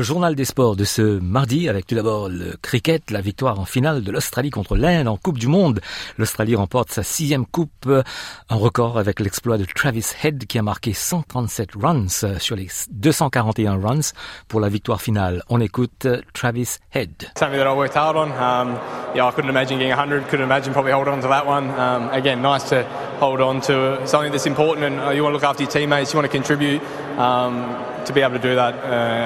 Le journal des sports de ce mardi avec tout d'abord le cricket, la victoire en finale de l'Australie contre l'Inde en Coupe du Monde. L'Australie remporte sa sixième coupe, un record avec l'exploit de Travis Head qui a marqué 137 runs sur les 241 runs pour la victoire finale. On écoute Travis Head. Something that I worked hard on. Yeah, I couldn't imagine getting 100. Couldn't imagine probably holding on to that one. Again, nice to hold on to something that's important, and you want to look after your teammates. You want to contribute. To be able to do that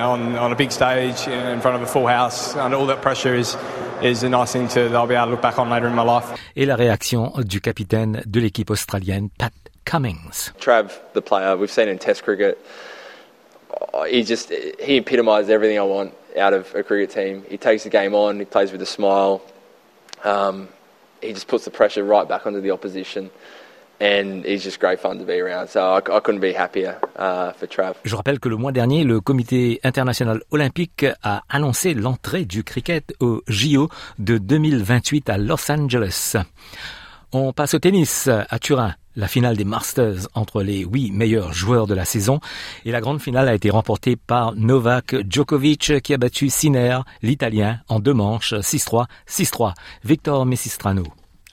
on, on a big stage in front of a full house under all that pressure is is a nice thing to that I'll be able to look back on later in my life. Et la réaction du capitaine de l'équipe australienne, Pat Cummings. Trav, the player we've seen in Test cricket, he just he epitomised everything I want out of a cricket team. He takes the game on, he plays with a smile. Um, he just puts the pressure right back onto the opposition. Je rappelle que le mois dernier, le comité international olympique a annoncé l'entrée du cricket au JO de 2028 à Los Angeles. On passe au tennis à Turin. La finale des Masters entre les huit meilleurs joueurs de la saison et la grande finale a été remportée par Novak Djokovic qui a battu Sinner, l'Italien, en deux manches 6-3, 6-3. Victor Messistrano.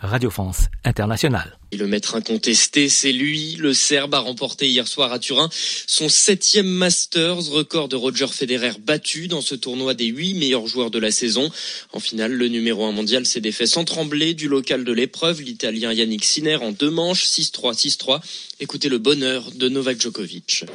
Radio France Internationale. Et le maître incontesté, c'est lui. Le Serbe a remporté hier soir à Turin son septième Masters, record de Roger Federer battu dans ce tournoi des huit meilleurs joueurs de la saison. En finale, le numéro un mondial s'est défait sans trembler du local de l'épreuve, l'Italien Yannick Sinner en deux manches, 6-3, 6-3. Écoutez le bonheur de Novak Djokovic.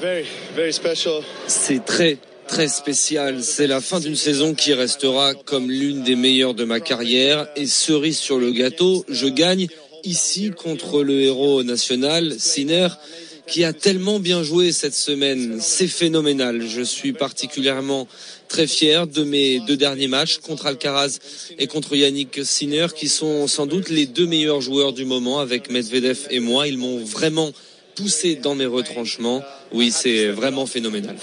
C'est très très spécial. C'est la fin d'une saison qui restera comme l'une des meilleures de ma carrière. Et cerise sur le gâteau, je gagne ici contre le héros national, Sinner, qui a tellement bien joué cette semaine. C'est phénoménal. Je suis particulièrement très fier de mes deux derniers matchs contre Alcaraz et contre Yannick Sinner, qui sont sans doute les deux meilleurs joueurs du moment avec Medvedev et moi. Ils m'ont vraiment poussé dans mes retranchements. Oui, c'est vraiment phénoménal.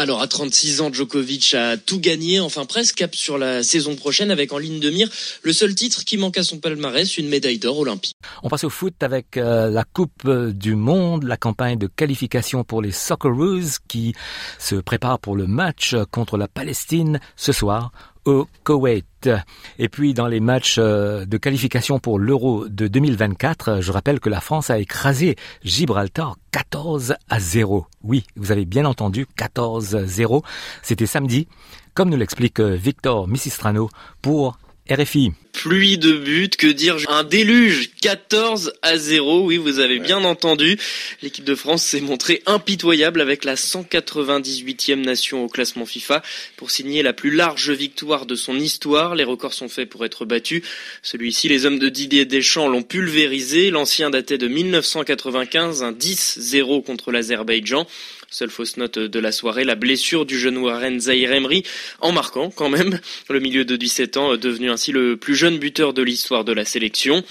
Alors à 36 ans, Djokovic a tout gagné, enfin presque cap sur la saison prochaine avec en ligne de mire le seul titre qui manque à son palmarès, une médaille d'or olympique. On passe au foot avec euh, la Coupe du Monde, la campagne de qualification pour les Socceroos qui se prépare pour le match contre la Palestine ce soir au Koweït. Et puis dans les matchs euh, de qualification pour l'Euro de 2024, je rappelle que la France a écrasé Gibraltar 14 à 0. Oui, vous avez bien entendu 14 à 0. C'était samedi, comme nous l'explique euh, Victor Missistrano pour RFI. Pluie de buts, que dire Un déluge 14 à 0, oui vous avez bien entendu. L'équipe de France s'est montrée impitoyable avec la 198e nation au classement FIFA pour signer la plus large victoire de son histoire. Les records sont faits pour être battus. Celui-ci, les hommes de Didier Deschamps l'ont pulvérisé. L'ancien datait de 1995, un 10-0 contre l'Azerbaïdjan. Seule fausse note de la soirée, la blessure du jeune Warren Zahir Emery, en marquant quand même le milieu de 17 ans, devenu ainsi le plus jeune buteur de l'histoire de la sélection.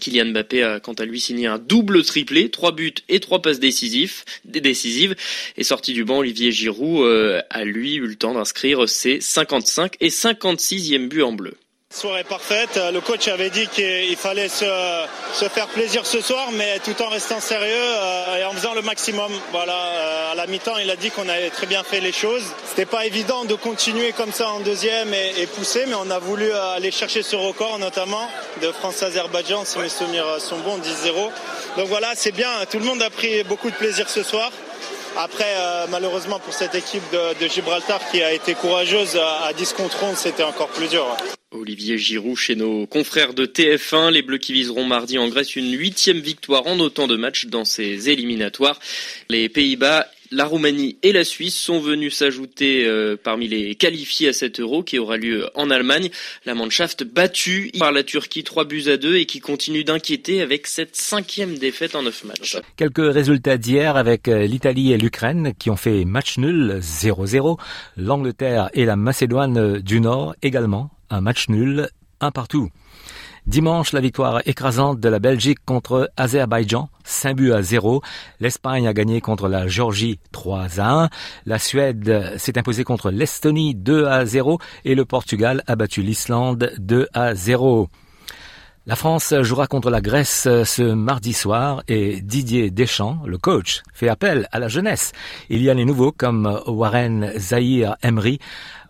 Kylian Mbappé a quant à lui signé un double triplé, trois buts et trois passes décisives. Et sorti du banc, Olivier Giroud euh, a lui eu le temps d'inscrire ses 55 et 56e buts en bleu. Soirée parfaite. Le coach avait dit qu'il fallait se, faire plaisir ce soir, mais tout en restant sérieux euh, et en faisant le maximum. Voilà. Euh, à la mi-temps, il a dit qu'on avait très bien fait les choses. C'était pas évident de continuer comme ça en deuxième et, pousser, mais on a voulu euh, aller chercher ce record, notamment de France-Azerbaïdjan, si mes souvenirs sont bons, 10-0. Donc voilà, c'est bien. Tout le monde a pris beaucoup de plaisir ce soir. Après, malheureusement pour cette équipe de, Gibraltar qui a été courageuse à, à 10 contre 11, c'était encore plus dur. Olivier Giroud chez nos confrères de TF1. Les Bleus qui viseront mardi en Grèce une huitième victoire en autant de matchs dans ces éliminatoires. Les Pays-Bas la Roumanie et la Suisse sont venus s'ajouter euh, parmi les qualifiés à cet euro qui aura lieu en Allemagne. La Mannschaft battue par la Turquie 3 buts à 2 et qui continue d'inquiéter avec cette cinquième défaite en neuf matchs. Quelques résultats d'hier avec euh, l'Italie et l'Ukraine qui ont fait match nul 0-0. L'Angleterre et la Macédoine du Nord également un match nul, un partout. Dimanche, la victoire écrasante de la Belgique contre Azerbaïdjan, 5 buts à 0. L'Espagne a gagné contre la Géorgie 3 à 1. La Suède s'est imposée contre l'Estonie 2 à 0 et le Portugal a battu l'Islande 2 à 0. La France jouera contre la Grèce ce mardi soir et Didier Deschamps, le coach, fait appel à la jeunesse. Il y a les nouveaux comme Warren Zahir Emery,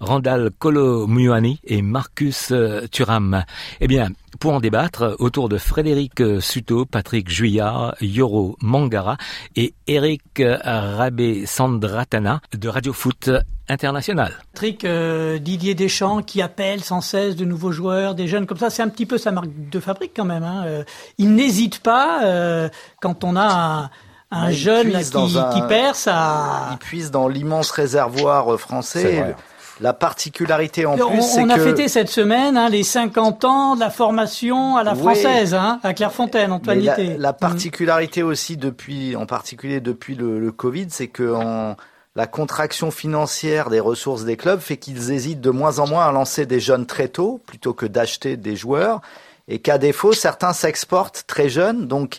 Randall Kolo-Muani et Marcus Thuram. Eh bien, pour en débattre, autour de Frédéric Suto, Patrick Juillard, Yoro Mangara et Eric Rabé-Sandratana de Radio Foot International. Patrick euh, Didier Deschamps qui appelle sans cesse de nouveaux joueurs, des jeunes comme ça, c'est un petit peu sa marque de fabrique quand même. Hein. Euh, il n'hésite pas euh, quand on a un, jeune qui, qui, perce à... Il puise dans l'immense réservoir français. La particularité en plus, c'est que... On a fêté cette semaine hein, les 50 ans de la formation à la française, hein, à Clairefontaine, Antoine la, la, particularité aussi, depuis, en particulier depuis le, le Covid, c'est que en, la contraction financière des ressources des clubs fait qu'ils hésitent de moins en moins à lancer des jeunes très tôt, plutôt que d'acheter des joueurs, et qu'à défaut, certains s'exportent très jeunes, donc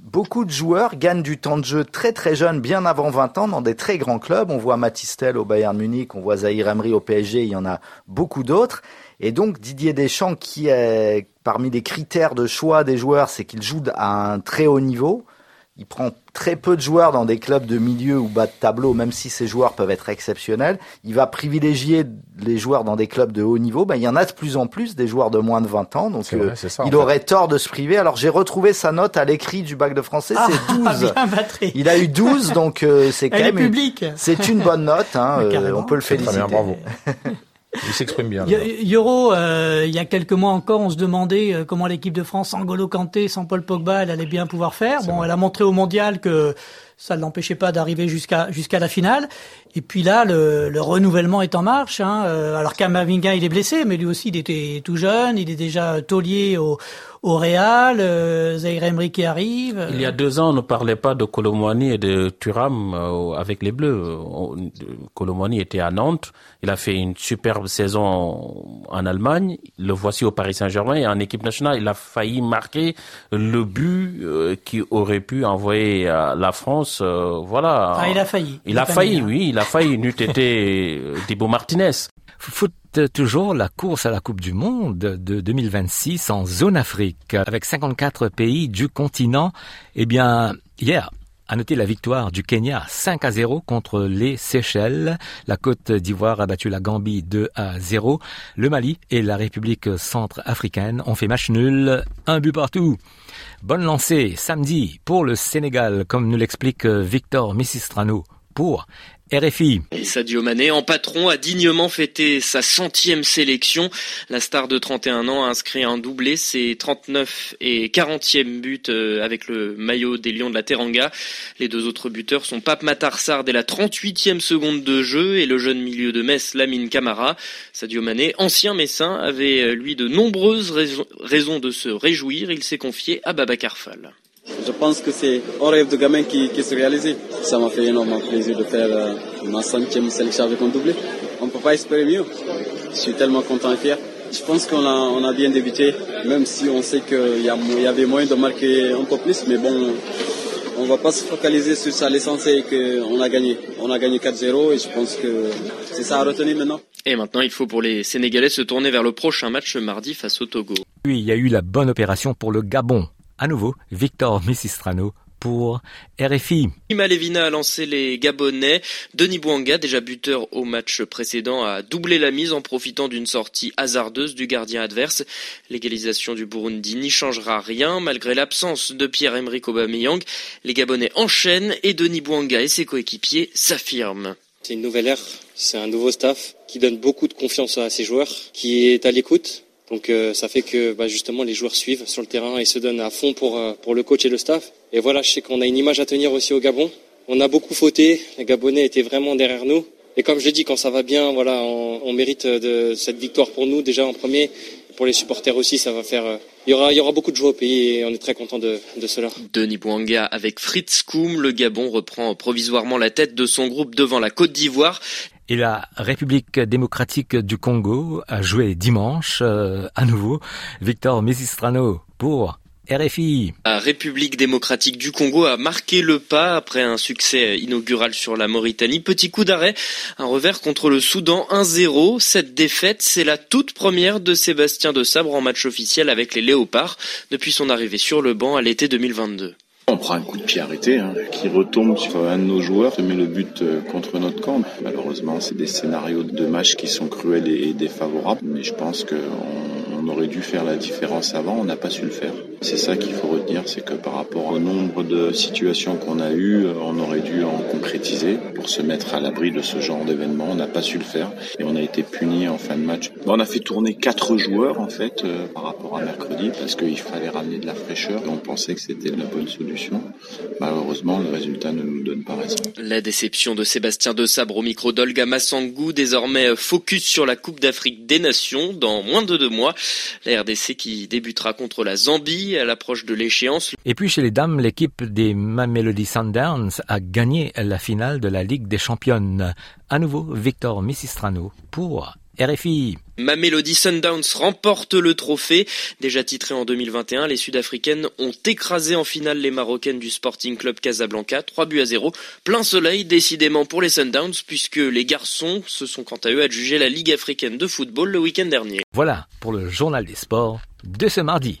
beaucoup de joueurs gagnent du temps de jeu très très jeune, bien avant 20 ans, dans des très grands clubs. On voit Matistel au Bayern Munich, on voit Zahir Emery au PSG, il y en a beaucoup d'autres. Et donc Didier Deschamps, qui est parmi les critères de choix des joueurs, c'est qu'ils jouent à un très haut niveau. Il prend très peu de joueurs dans des clubs de milieu ou bas de tableau, même si ces joueurs peuvent être exceptionnels. Il va privilégier les joueurs dans des clubs de haut niveau. Ben, il y en a de plus en plus des joueurs de moins de 20 ans. Donc, euh, il aurait tort de se priver. Alors, j'ai retrouvé sa note à l'écrit du bac de français. Ah, c'est 12. il a eu 12, donc euh, c'est quand même. C'est une bonne note. Hein, euh, on peut le féliciter. Très bien, bravo. Il s'exprime bien. Euro, euh, il y a quelques mois encore, on se demandait euh, comment l'équipe de France, sans Golo Kanté, sans Paul Pogba, elle allait bien pouvoir faire. Bon, elle a montré au mondial que ça ne l'empêchait pas d'arriver jusqu'à jusqu'à la finale. Et puis là, le, le renouvellement est en marche. Hein. Euh, alors Kamavinga, il est blessé, mais lui aussi, il était tout jeune. Il est déjà taulier au, au Real. Euh, Zaire qui arrive. Il y a deux ans, on ne parlait pas de Colomwani et de Thuram euh, avec les Bleus. Colomwani était à Nantes. Il a fait une superbe saison en Allemagne. Le voici au Paris Saint-Germain et en équipe nationale. Il a failli marquer le but euh, qui aurait pu envoyer la France. Voilà. Ah, il a failli. Il, a failli, oui. Il a failli. N'eût été Dibo Martinez. Foot toujours la course à la Coupe du Monde de 2026 en zone Afrique avec 54 pays du continent. Eh bien, hier, à noter la victoire du Kenya 5 à 0 contre les Seychelles. La Côte d'Ivoire a battu la Gambie 2 à 0. Le Mali et la République centrafricaine ont fait match nul, un but partout. Bonne lancée samedi pour le Sénégal, comme nous l'explique Victor Missistrano pour RFI. Sadio Mané, en patron, a dignement fêté sa centième sélection. La star de 31 ans a inscrit un doublé, ses 39 et 40e buts euh, avec le maillot des Lions de la Teranga. Les deux autres buteurs sont Pape Matarsar dès la 38e seconde de jeu et le jeune milieu de Metz, Lamine Camara. Sadio Mané, ancien messin, avait euh, lui de nombreuses raisons de se réjouir. Il s'est confié à Baba Fall. Je pense que c'est un rêve de gamin qui, qui s'est réalisé. Ça m'a fait énormément plaisir de faire euh, ma centième sélection avec un doublé. On ne peut pas espérer mieux. Je suis tellement content et fier. Je pense qu'on a, on a bien débuté, même si on sait qu'il y, y, avait moyen de marquer un peu plus, mais bon, on ne va pas se focaliser sur ça. L'essentiel est qu'on a gagné. On a gagné 4-0 et je pense que c'est ça à retenir maintenant. Et maintenant, il faut pour les Sénégalais se tourner vers le prochain match mardi face au Togo. Oui, il y a eu la bonne opération pour le Gabon à nouveau Victor Missistrano pour RFI. Ima Levina a lancé les Gabonais. Denis Bouanga, déjà buteur au match précédent, a doublé la mise en profitant d'une sortie hasardeuse du gardien adverse. L'égalisation du Burundi n'y changera rien malgré l'absence de Pierre-Emerick Aubameyang. Les Gabonais enchaînent et Denis Bouanga et ses coéquipiers s'affirment. C'est une nouvelle ère, c'est un nouveau staff qui donne beaucoup de confiance à ses joueurs, qui est à l'écoute, donc euh, ça fait que bah, justement les joueurs suivent sur le terrain et se donnent à fond pour, euh, pour le coach et le staff. Et voilà, je sais qu'on a une image à tenir aussi au Gabon. On a beaucoup fauté, les Gabonais étaient vraiment derrière nous. Et comme je l'ai dit, quand ça va bien, voilà, on, on mérite de cette victoire pour nous déjà en premier. Pour les supporters aussi, ça va faire. Euh, il y aura, il y aura beaucoup de joie au pays et on est très content de, de cela. Denis Bouanga avec Fritz Koum, le Gabon reprend provisoirement la tête de son groupe devant la Côte d'Ivoire. Et la République démocratique du Congo a joué dimanche euh, à nouveau. Victor Misistrano pour RFI. La République démocratique du Congo a marqué le pas après un succès inaugural sur la Mauritanie. Petit coup d'arrêt, un revers contre le Soudan 1-0. Cette défaite, c'est la toute première de Sébastien de Sabre en match officiel avec les Léopards depuis son arrivée sur le banc à l'été 2022. On prend un coup de pied arrêté hein, qui retombe sur un de nos joueurs, se met le but euh, contre notre camp. Malheureusement, c'est des scénarios de match qui sont cruels et défavorables, mais je pense qu'on on aurait dû faire la différence avant, on n'a pas su le faire. C'est ça qu'il faut retenir, c'est que par rapport au nombre de situations qu'on a eues, on aurait dû en concrétiser pour se mettre à l'abri de ce genre d'événement. On n'a pas su le faire et on a été puni en fin de match. On a fait tourner quatre joueurs en fait euh, par rapport à mercredi parce qu'il fallait ramener de la fraîcheur et on pensait que c'était la bonne solution. Malheureusement, le résultat ne nous donne pas raison. La déception de Sébastien De Sabre au micro d'Olga Massangou, désormais focus sur la Coupe d'Afrique des Nations dans moins de deux mois. La RDC qui débutera contre la Zambie à l'approche de l'échéance. Et puis chez les dames, l'équipe des Mamelody Sundowns a gagné la finale de la Ligue des Championnes. À nouveau, Victor Missistrano pour RFI. Mamelody Sundowns remporte le trophée. Déjà titré en 2021, les Sud-Africaines ont écrasé en finale les Marocaines du Sporting Club Casablanca, 3 buts à 0. Plein soleil décidément pour les Sundowns puisque les garçons se sont quant à eux adjugés la Ligue africaine de football le week-end dernier. Voilà pour le journal des sports de ce mardi.